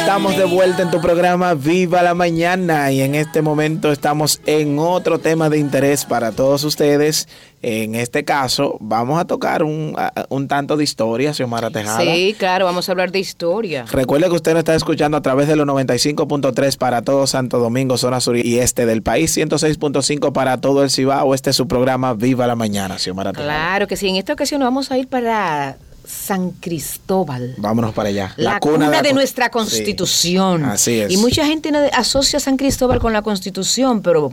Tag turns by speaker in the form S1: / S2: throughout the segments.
S1: Estamos de vuelta en tu programa Viva la Mañana y en este momento estamos en otro tema de interés para todos ustedes. En este caso, vamos a tocar un, un tanto de historia, Xiomara Tejada.
S2: Sí, claro, vamos a hablar de historia.
S1: Recuerde que usted nos está escuchando a través de los 95.3 para todo Santo Domingo, zona sur y este del país, 106.5 para todo el Cibao. Este es su programa Viva la Mañana, Xiomara Tejada.
S2: Claro que sí, en esta ocasión vamos a ir para San Cristóbal.
S1: Vámonos para allá.
S2: La, cuna, de, nuestra constitución.
S1: así es.
S2: Y mucha gente asocia a San Cristóbal con la constitución, pero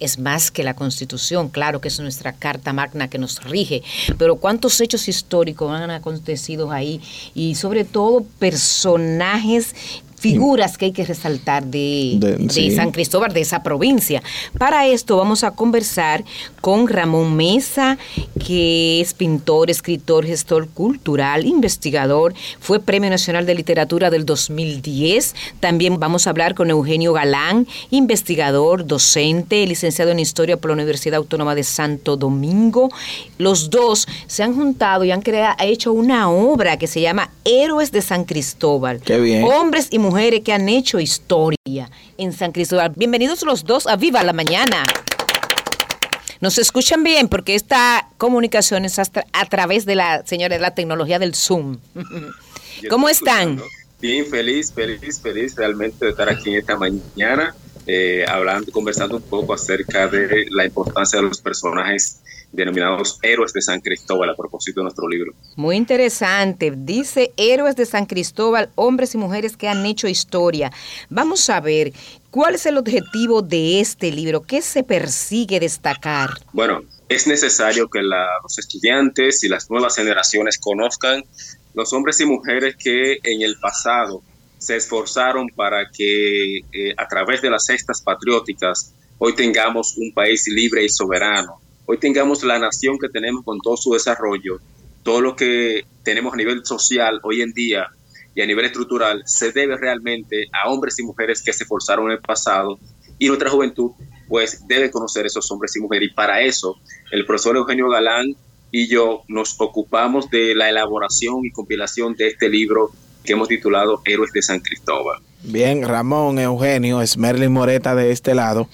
S2: es más que la constitución, claro que es nuestra carta magna que nos rige, pero cuántos hechos históricos han acontecido ahí y sobre todo personajes figuras que hay que resaltar de, San Cristóbal, de esa provincia. Para esto vamos a conversar con Ramón Mesa, que es pintor, escritor, gestor cultural, investigador, fue Premio Nacional de Literatura del 2010. También vamos a hablar con Eugenio Galán, investigador, docente, licenciado en Historia por la Universidad Autónoma de Santo Domingo. Los dos se han juntado y han creado, hecho una obra que se llama Héroes de San Cristóbal.
S1: Qué bien.
S2: Hombres y mujeres que han hecho historia en San Cristóbal. Bienvenidos los dos a Viva la Mañana. Nos escuchan bien porque esta comunicación es hasta a través de la, señora, de la tecnología del Zoom. ¿Cómo están?
S3: Bien, feliz, feliz, feliz realmente de estar aquí en esta mañana, eh, hablando, conversando un poco acerca de la importancia de los personajes denominados héroes de San Cristóbal a propósito de nuestro libro.
S2: Muy interesante. Dice héroes de San Cristóbal, hombres y mujeres que han hecho historia. Vamos a ver, ¿cuál es el objetivo de este libro? ¿Qué se persigue destacar?
S3: Bueno, es necesario que los estudiantes y las nuevas generaciones conozcan los hombres y mujeres que en el pasado se esforzaron para que eh, a través de las cestas patrióticas hoy tengamos un país libre y soberano hoy tengamos la nación que tenemos con todo su desarrollo, todo lo que tenemos a nivel social hoy en día y a nivel estructural, se debe realmente a hombres y mujeres que se esforzaron en el pasado y nuestra juventud pues debe conocer esos hombres y mujeres. Y para eso, el profesor Eugenio Galán y yo nos ocupamos de la elaboración y compilación de este libro que hemos titulado Héroes de San Cristóbal.
S1: Bien, Ramón, Eugenio, es Merlin Moreta de este lado.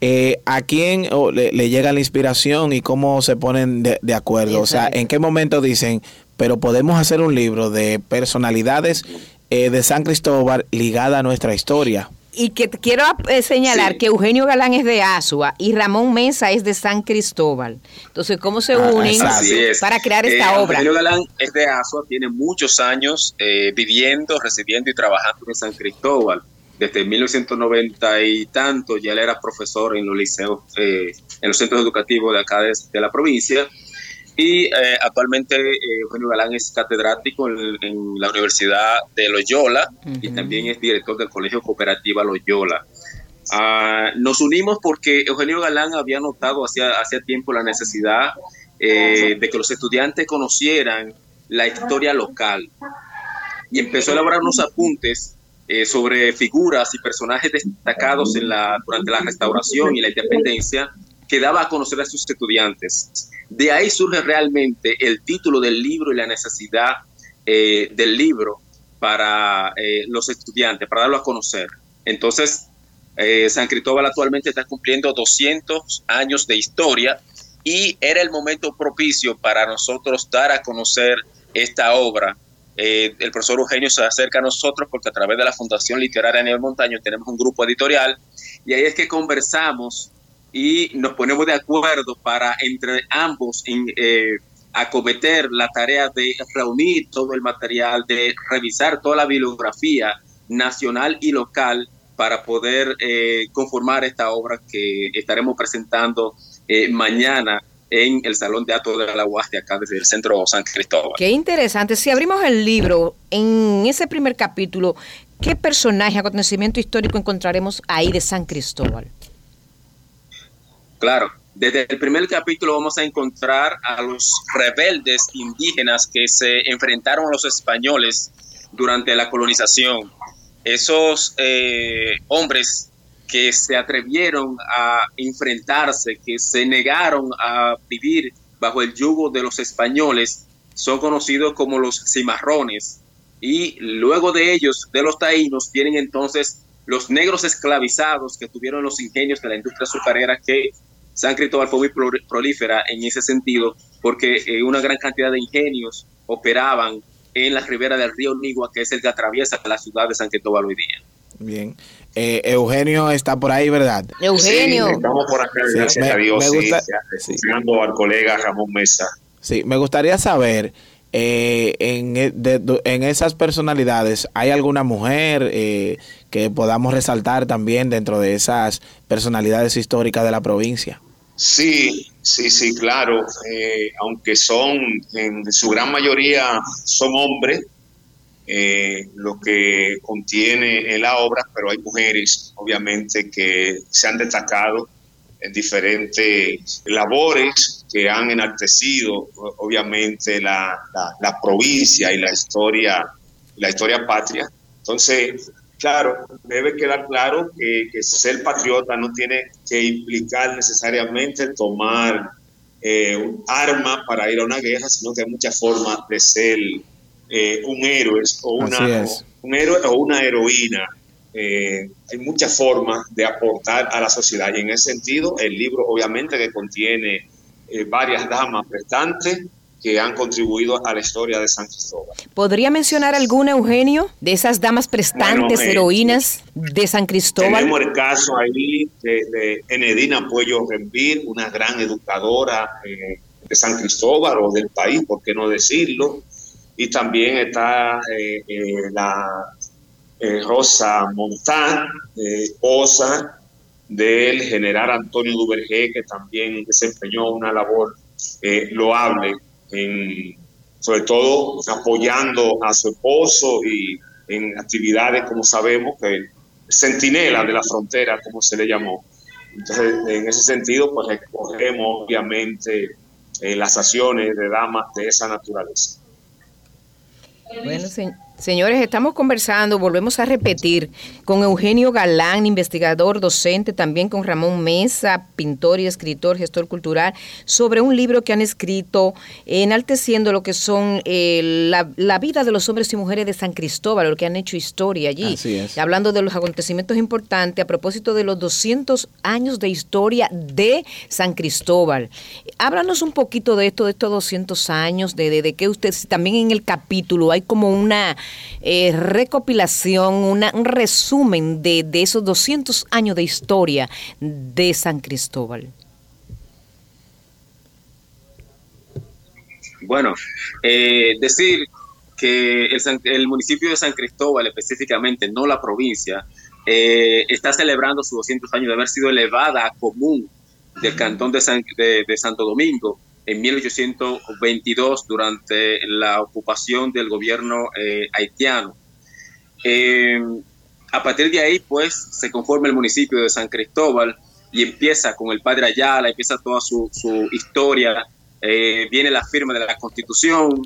S1: Eh, ¿a quién le, llega la inspiración y cómo se ponen de, acuerdo? O sea, ¿en qué momento dicen, pero podemos hacer un libro de personalidades eh, de San Cristóbal ligada a nuestra historia?
S2: Y que quiero eh, señalar que Eugenio Galán es de Asua y Ramón Mesa es de San Cristóbal. Entonces, ¿cómo se ah, unen para crear esta obra?
S3: Eugenio Galán es de Asua, tiene muchos años viviendo, residiendo y trabajando en San Cristóbal desde 1990 y tanto, ya él era profesor en los liceos, eh, en los centros educativos de acá de, la provincia. Y eh, actualmente eh, Eugenio Galán es catedrático en, la Universidad de Loyola y también es director del Colegio Cooperativa Loyola. Ah, nos unimos porque Eugenio Galán había notado hacía, hacía tiempo la necesidad de que los estudiantes conocieran la historia local y empezó a elaborar unos apuntes eh, sobre figuras y personajes destacados en la, durante la restauración y la independencia que daba a conocer a sus estudiantes. De ahí surge realmente el título del libro y la necesidad eh, del libro para eh, los estudiantes, para darlo a conocer. Entonces, San Cristóbal actualmente está cumpliendo 200 años de historia y era el momento propicio para nosotros dar a conocer esta obra eh, el profesor Eugenio se acerca a nosotros porque a través de la Fundación Literaria Nivel Montaño tenemos un grupo editorial y ahí es que conversamos y nos ponemos de acuerdo para entre ambos eh, acometer la tarea de reunir todo el material, de revisar toda la bibliografía nacional y local para poder eh, conformar esta obra que estaremos presentando mañana en el Salón de Actos de la UAS de acá desde el Centro San Cristóbal.
S2: Qué interesante. Si abrimos el libro, en ese primer capítulo, ¿qué personaje, acontecimiento histórico encontraremos ahí de San Cristóbal?
S3: Claro, desde el primer capítulo vamos a encontrar a los rebeldes indígenas que se enfrentaron a los españoles durante la colonización. Esos eh, hombres que se atrevieron a enfrentarse, que se negaron a vivir bajo el yugo de los españoles, son conocidos como los cimarrones. y luego de ellos, de los taínos, vienen entonces los negros esclavizados que tuvieron los ingenios de la industria azucarera que San Cristóbal fue muy prolífera en ese sentido porque eh, una gran cantidad de ingenios operaban en la ribera del río Nigua, que es el que atraviesa la ciudad de San Cristóbal hoy día.
S1: Bien. Eh, Eugenio está por ahí, ¿verdad?
S2: Eugenio.
S4: estamos por acá, gracias a Dios. sí, al colega Ramón Mesa.
S1: Sí, me gustaría saber, eh, en, e, en, esas personalidades, ¿hay alguna mujer eh, que podamos resaltar también dentro de esas personalidades históricas de la provincia?
S4: Sí, sí, sí, claro. aunque son, en su gran mayoría, son hombres, eh, lo que contiene la obra, pero hay mujeres, obviamente, que se han destacado en diferentes labores que han enaltecido, obviamente, la, provincia y la historia, la historia patria. Entonces, claro, debe quedar claro que, ser patriota no tiene que implicar necesariamente tomar eh, un arma para ir a una guerra, sino que hay muchas formas de ser eh, un héroe o una, un héroe o una heroína. Eh, hay muchas formas de aportar a la sociedad y en ese sentido el libro obviamente que contiene eh, varias damas prestantes que han contribuido a la historia de San Cristóbal.
S2: ¿Podría mencionar alguna, Eugenio, de esas damas prestantes, heroínas de San Cristóbal?
S4: Tenemos el caso ahí de, Enedina Puello Rempir, una gran educadora de San Cristóbal o del país, por qué no decirlo, y también está eh, eh, la eh, Rosa Montán, esposa del general Antonio Duvergé, que también desempeñó una labor loable, en, sobre todo apoyando a su esposo y en actividades, como sabemos, que centinela de la frontera, como se le llamó. Entonces, en ese sentido, pues recogemos obviamente las acciones de damas de esa naturaleza.
S2: Bueno, señores, estamos conversando, volvemos a repetir, con Eugenio Galán, investigador, docente, también con Ramón Mesa, pintor y escritor, gestor cultural, sobre un libro que han escrito enalteciendo lo que son eh, la, vida de los hombres y mujeres de San Cristóbal, lo que han hecho historia allí. Hablando de los acontecimientos importantes a propósito de los 200 años de historia de San Cristóbal. Háblanos un poquito de esto, de estos 200 años, de, de, que usted, también en el capítulo hay como una eh, recopilación, un resumen de, esos 200 años de historia de San Cristóbal.
S3: Bueno, eh, decir que el, municipio de San Cristóbal específicamente, no la provincia, eh, está celebrando sus 200 años de haber sido elevada a común del cantón de, Santo Domingo en 1822 durante la ocupación del gobierno eh, haitiano. Eh, a partir de ahí, pues, se conforma el municipio de San Cristóbal y empieza con el padre Ayala, empieza toda su, historia, eh, viene la firma de la constitución,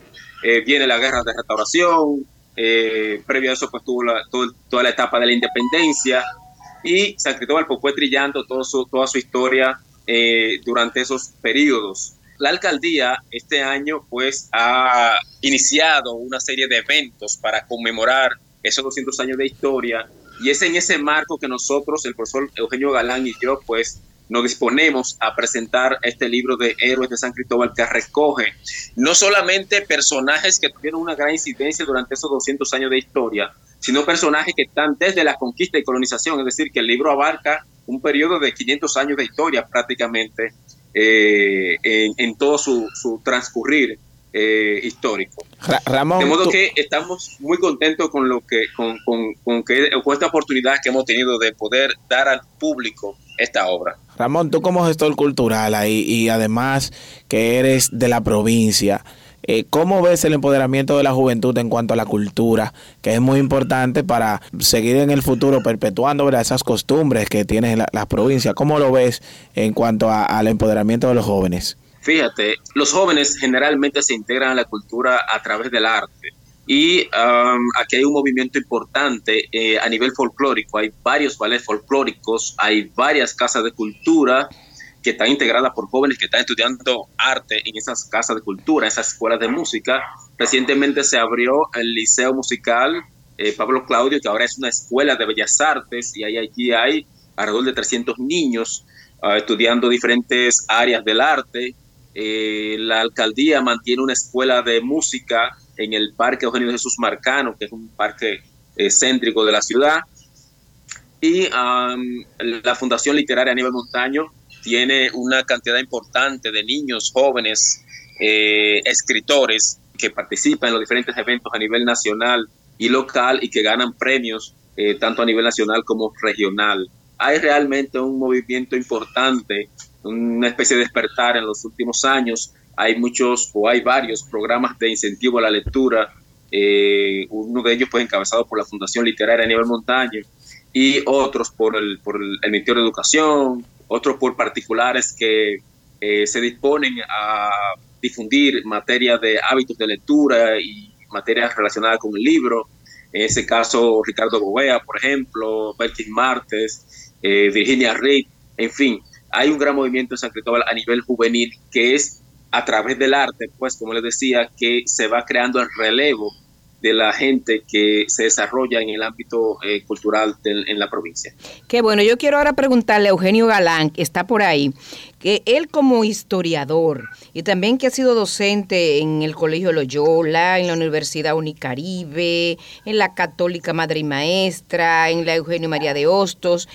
S3: viene la guerra de restauración, previo a eso pues tuvo toda la etapa de la independencia y San Cristóbal pues, fue trillando todo toda su historia eh, durante esos periodos. La alcaldía este año pues ha iniciado una serie de eventos para conmemorar esos 200 años de historia. Y es en ese marco que nosotros, el profesor Eugenio Galán y yo, pues nos disponemos a presentar este libro de Héroes de San Cristóbal que recoge no solamente personajes que tuvieron una gran incidencia durante esos 200 años de historia, sino personajes que están desde la conquista y colonización, es decir, que el libro abarca un periodo de 500 años de historia prácticamente eh, en, todo su, transcurrir eh, histórico.
S1: Ramón,
S3: de modo que estamos muy contentos con lo que con, con, que, con esta oportunidad que hemos tenido de poder dar al público esta obra.
S1: Ramón, tú como gestor cultural ahí y además que eres de la provincia, eh, ¿Cómo ves el empoderamiento de la juventud en cuanto a la cultura, que es muy importante para seguir en el futuro perpetuando esas costumbres que tienen las la provincias? ¿Cómo lo ves en cuanto al empoderamiento de los jóvenes?
S3: Fíjate, los jóvenes generalmente se integran a la cultura a través del arte. Y um, aquí hay un movimiento importante eh, a nivel folclórico. Hay varios ballets folclóricos, hay varias casas de cultura que están integradas por jóvenes que están estudiando arte en esas casas de cultura, esas escuelas de música. Recientemente se abrió el Liceo Musical eh, Pablo Claudio, que ahora es una escuela de bellas artes y ahí, aquí hay alrededor de 300 niños ah, estudiando diferentes áreas del arte. Eh, la alcaldía mantiene una escuela de música en el Parque Eugenio Jesús Marcano, que es un parque eh, céntrico de la ciudad. Y la Fundación Literaria a nivel montaño tiene una cantidad importante de niños, jóvenes, escritores que participan en los diferentes eventos a nivel nacional y local y que ganan premios eh, tanto a nivel nacional como regional. Hay realmente un movimiento importante, una especie de despertar en los últimos años. Hay muchos o hay varios programas de incentivo a la lectura. Eh, uno de ellos pues encabezado por la Fundación Literaria nivel montaña y otros por el, por el, Ministerio de Educación, otros por particulares que eh, se disponen a difundir materia de hábitos de lectura y materias relacionadas con el libro. En ese caso, Ricardo Bovea, por ejemplo, Bertis Martes, eh, Virginia Reed, en fin, hay un gran movimiento en San Cristóbal a nivel juvenil que es a través del arte, pues como les decía, que se va creando el relevo de la gente que se desarrolla en el ámbito eh, cultural en la provincia.
S2: Qué bueno, yo quiero ahora preguntarle a Eugenio Galán, que está por ahí, que él como historiador y también que ha sido docente en el Colegio Loyola, en la Universidad Unicaribe, en la Católica Madre y Maestra, en la Eugenio María de Hostos,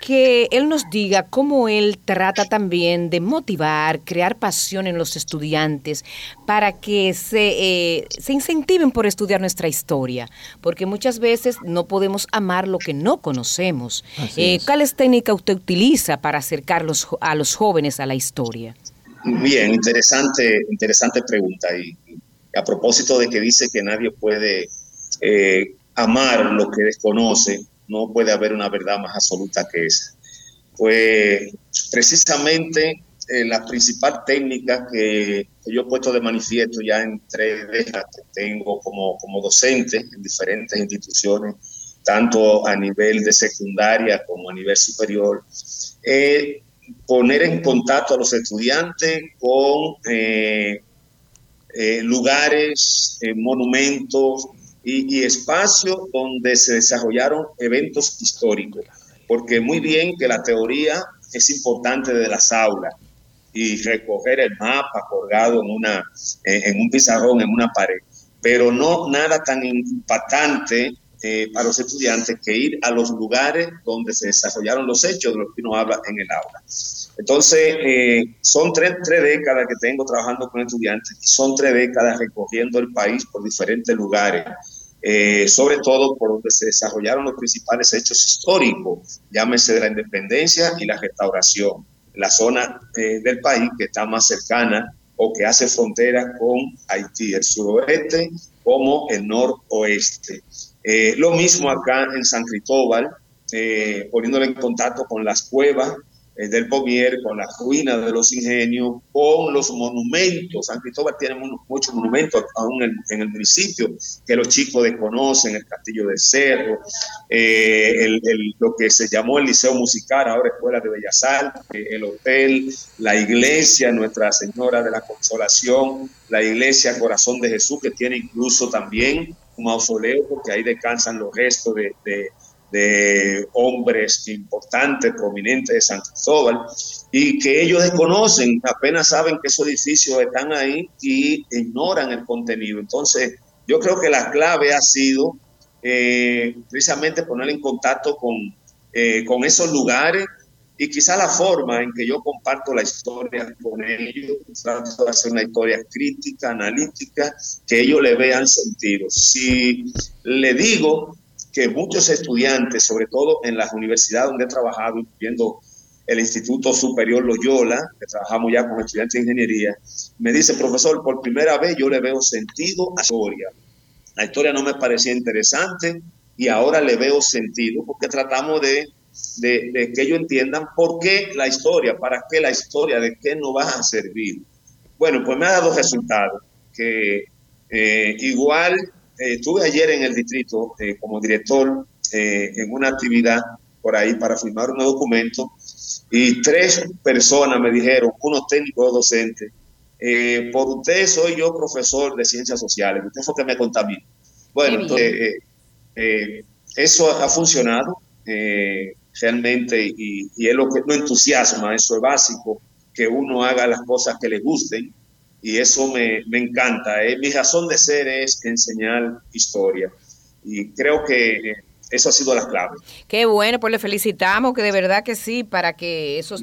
S2: que él nos diga cómo él trata también de motivar, crear pasión en los estudiantes para que se, eh, se incentiven por estudiar nuestra historia, porque muchas veces no podemos amar lo que no conocemos. Eh, ¿Cuáles técnicas usted utiliza para acercarlos a los jóvenes a la historia?
S4: Bien, interesante, interesante pregunta. Y, a propósito de que dice que nadie puede eh, amar lo que desconoce, no puede haber una verdad más absoluta que esa. Pues precisamente eh, la principal técnica que, yo he puesto de manifiesto ya en tres décadas que tengo como, como docente en diferentes instituciones, tanto a nivel de secundaria como a nivel superior, es poner en contacto a los estudiantes con eh, eh, lugares, monumentos, y, espacio donde se desarrollaron eventos históricos, porque muy bien que la teoría es importante de las aulas y recoger el mapa colgado en, una, en un pizarrón, en una pared, pero no nada tan impactante eh, para los estudiantes que ir a los lugares donde se desarrollaron los hechos de los que uno habla en el aula. Entonces, eh, son tres, tres, décadas que tengo trabajando con estudiantes y son tres décadas recorriendo el país por diferentes lugares. Eh, sobre todo por donde se desarrollaron los principales hechos históricos, llámese de la independencia y la restauración, la zona eh, del país que está más cercana o que hace frontera con Haití, el suroeste como el noroeste. Eh, lo mismo acá en San Cristóbal, poniéndole en contacto con las cuevas eh, del Pomier, con las ruinas de los ingenios, con los monumentos. San Cristóbal tiene muchos monumentos aún en, el municipio que los chicos desconocen, el Castillo del Cerro, eh, lo que se llamó el Liceo Musical, ahora Escuela de Bellas Artes, el hotel, la iglesia Nuestra Señora de la Consolación, la iglesia Corazón de Jesús, que tiene incluso también mausoleo, porque ahí descansan los restos de de hombres importantes, prominentes de San Cristóbal, y que ellos desconocen, apenas saben que esos edificios están ahí y ignoran el contenido. Entonces, yo creo que la clave ha sido eh, precisamente poner en contacto con, eh, con esos lugares y quizá la forma en que yo comparto la historia con ellos, trato de hacer una historia crítica, analítica, que ellos le vean sentido. Si le digo que muchos estudiantes, sobre todo en las universidades donde he trabajado, incluyendo el Instituto Superior Loyola, que trabajamos ya con estudiantes de ingeniería, me dice, profesor, por primera vez yo le veo sentido a la historia. La historia no me parecía interesante y ahora le veo sentido porque tratamos de, de, que ellos entiendan por qué la historia, para qué la historia, de qué nos va a servir. Bueno, pues me ha dado resultados que eh, igual eh, estuve ayer en el distrito eh, como director eh, en una actividad por ahí para firmar un documento y tres personas me dijeron, unos técnicos docentes, eh, por usted soy yo profesor de ciencias sociales, usted fue que me contaminó. Bueno, entonces, eh, eh, eso ha funcionado realmente y, y, es lo que no entusiasma, eso es básico, que uno haga las cosas que le gusten y eso me, me encanta. mi razón de ser es enseñar historia y creo que eso ha sido la clave.
S2: Qué bueno, pues le felicitamos, que de verdad que sí, para que esos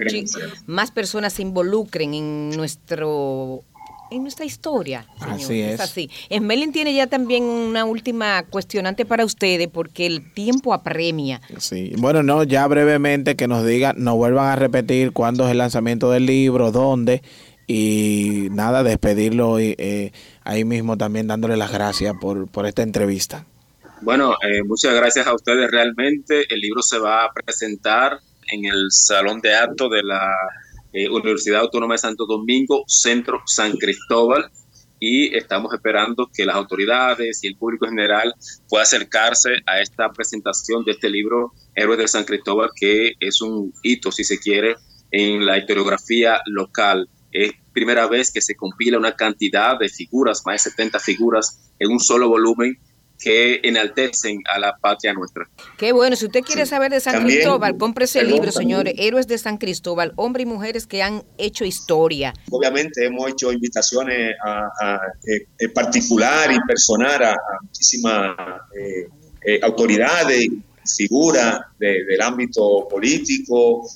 S2: más personas se involucren en nuestro en nuestra historia.
S1: Así es. es
S2: así. Esmelin tiene ya también una última cuestionante para ustedes porque el tiempo apremia.
S1: Sí, bueno, no, ya brevemente que nos digan, nos vuelvan a repetir cuándo es el lanzamiento del libro, dónde y nada, despedirlo eh, ahí mismo también dándole las gracias por, por esta entrevista.
S3: Bueno, eh, muchas gracias a ustedes realmente. El libro se va a presentar en el Salón de Actos de la eh, Universidad Autónoma de Santo Domingo, Centro San Cristóbal, y estamos esperando que las autoridades y el público en general pueda acercarse a esta presentación de este libro, Héroes de San Cristóbal, que es un hito, si se quiere, en la historiografía local. Es primera vez que se compila una cantidad de figuras, más de 70 figuras, en un solo volumen que enaltecen a la patria nuestra.
S2: Qué bueno, si usted quiere saber de San Cristóbal, compre ese libro, señores, Héroes de San Cristóbal, hombres y mujeres que han hecho historia.
S4: Obviamente hemos hecho invitaciones a, eh, particular y personal a, muchísimas eh, eh, autoridades, figuras del ámbito político,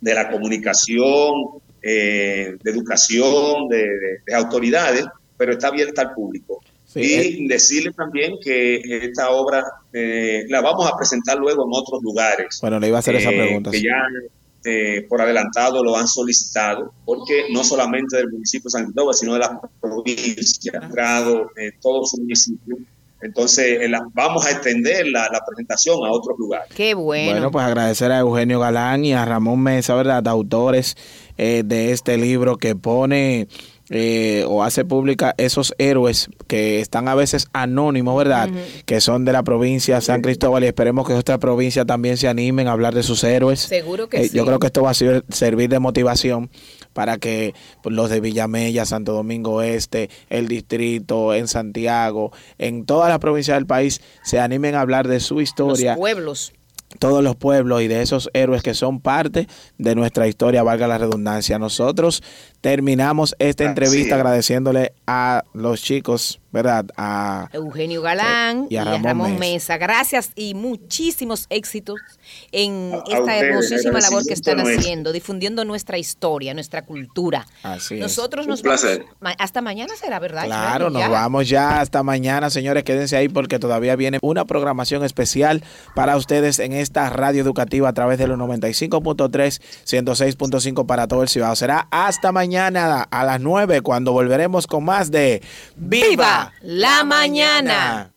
S4: de la comunicación, de educación, de autoridades, pero está abierta al público y eh. decirle también que esta obra eh, la vamos a presentar luego en otros lugares.
S1: Bueno, le iba a hacer esa eh, pregunta.
S4: Que ya por adelantado lo han solicitado, porque no solamente del municipio de San Cristóbal, sino de la provincia, grado, todo su municipio. Entonces, vamos a extender la, la, presentación a otros lugares.
S2: Qué bueno.
S1: Bueno, pues agradecer a Eugenio Galán y a Ramón Mesa, ¿verdad? Autores de este libro que pone eh, o hace pública esos héroes que están a veces anónimos, ¿verdad? Que son de la provincia San Cristóbal y esperemos que otras provincias también se animen a hablar de sus héroes.
S2: Seguro que
S1: eh,
S2: sí.
S1: Yo creo que esto va a servir de motivación para que pues, los de Villamella, Santo Domingo Este, el distrito, en Santiago, en todas las provincias del país se animen a hablar de su historia.
S2: Los pueblos
S1: todos los pueblos y de esos héroes que son parte de nuestra historia, valga la redundancia. Nosotros terminamos esta entrevista agradeciéndole a los chicos, ¿verdad? A
S2: Eugenio Galán y a Ramón, Mesa. Gracias y muchísimos éxitos en esta hermosísima labor que están haciendo, difundiendo nuestra historia, nuestra cultura.
S1: Así
S2: Nosotros
S3: nos vamos
S2: hasta mañana será, ¿verdad?
S1: Claro, nos vamos ya hasta mañana, señores, quédense ahí porque todavía viene una programación especial para ustedes en esta radio educativa a través de los 95.3, 106.5 para todo el ciudad. Será hasta mañana mañana a las 9 cuando volveremos con más de
S2: Viva la mañana.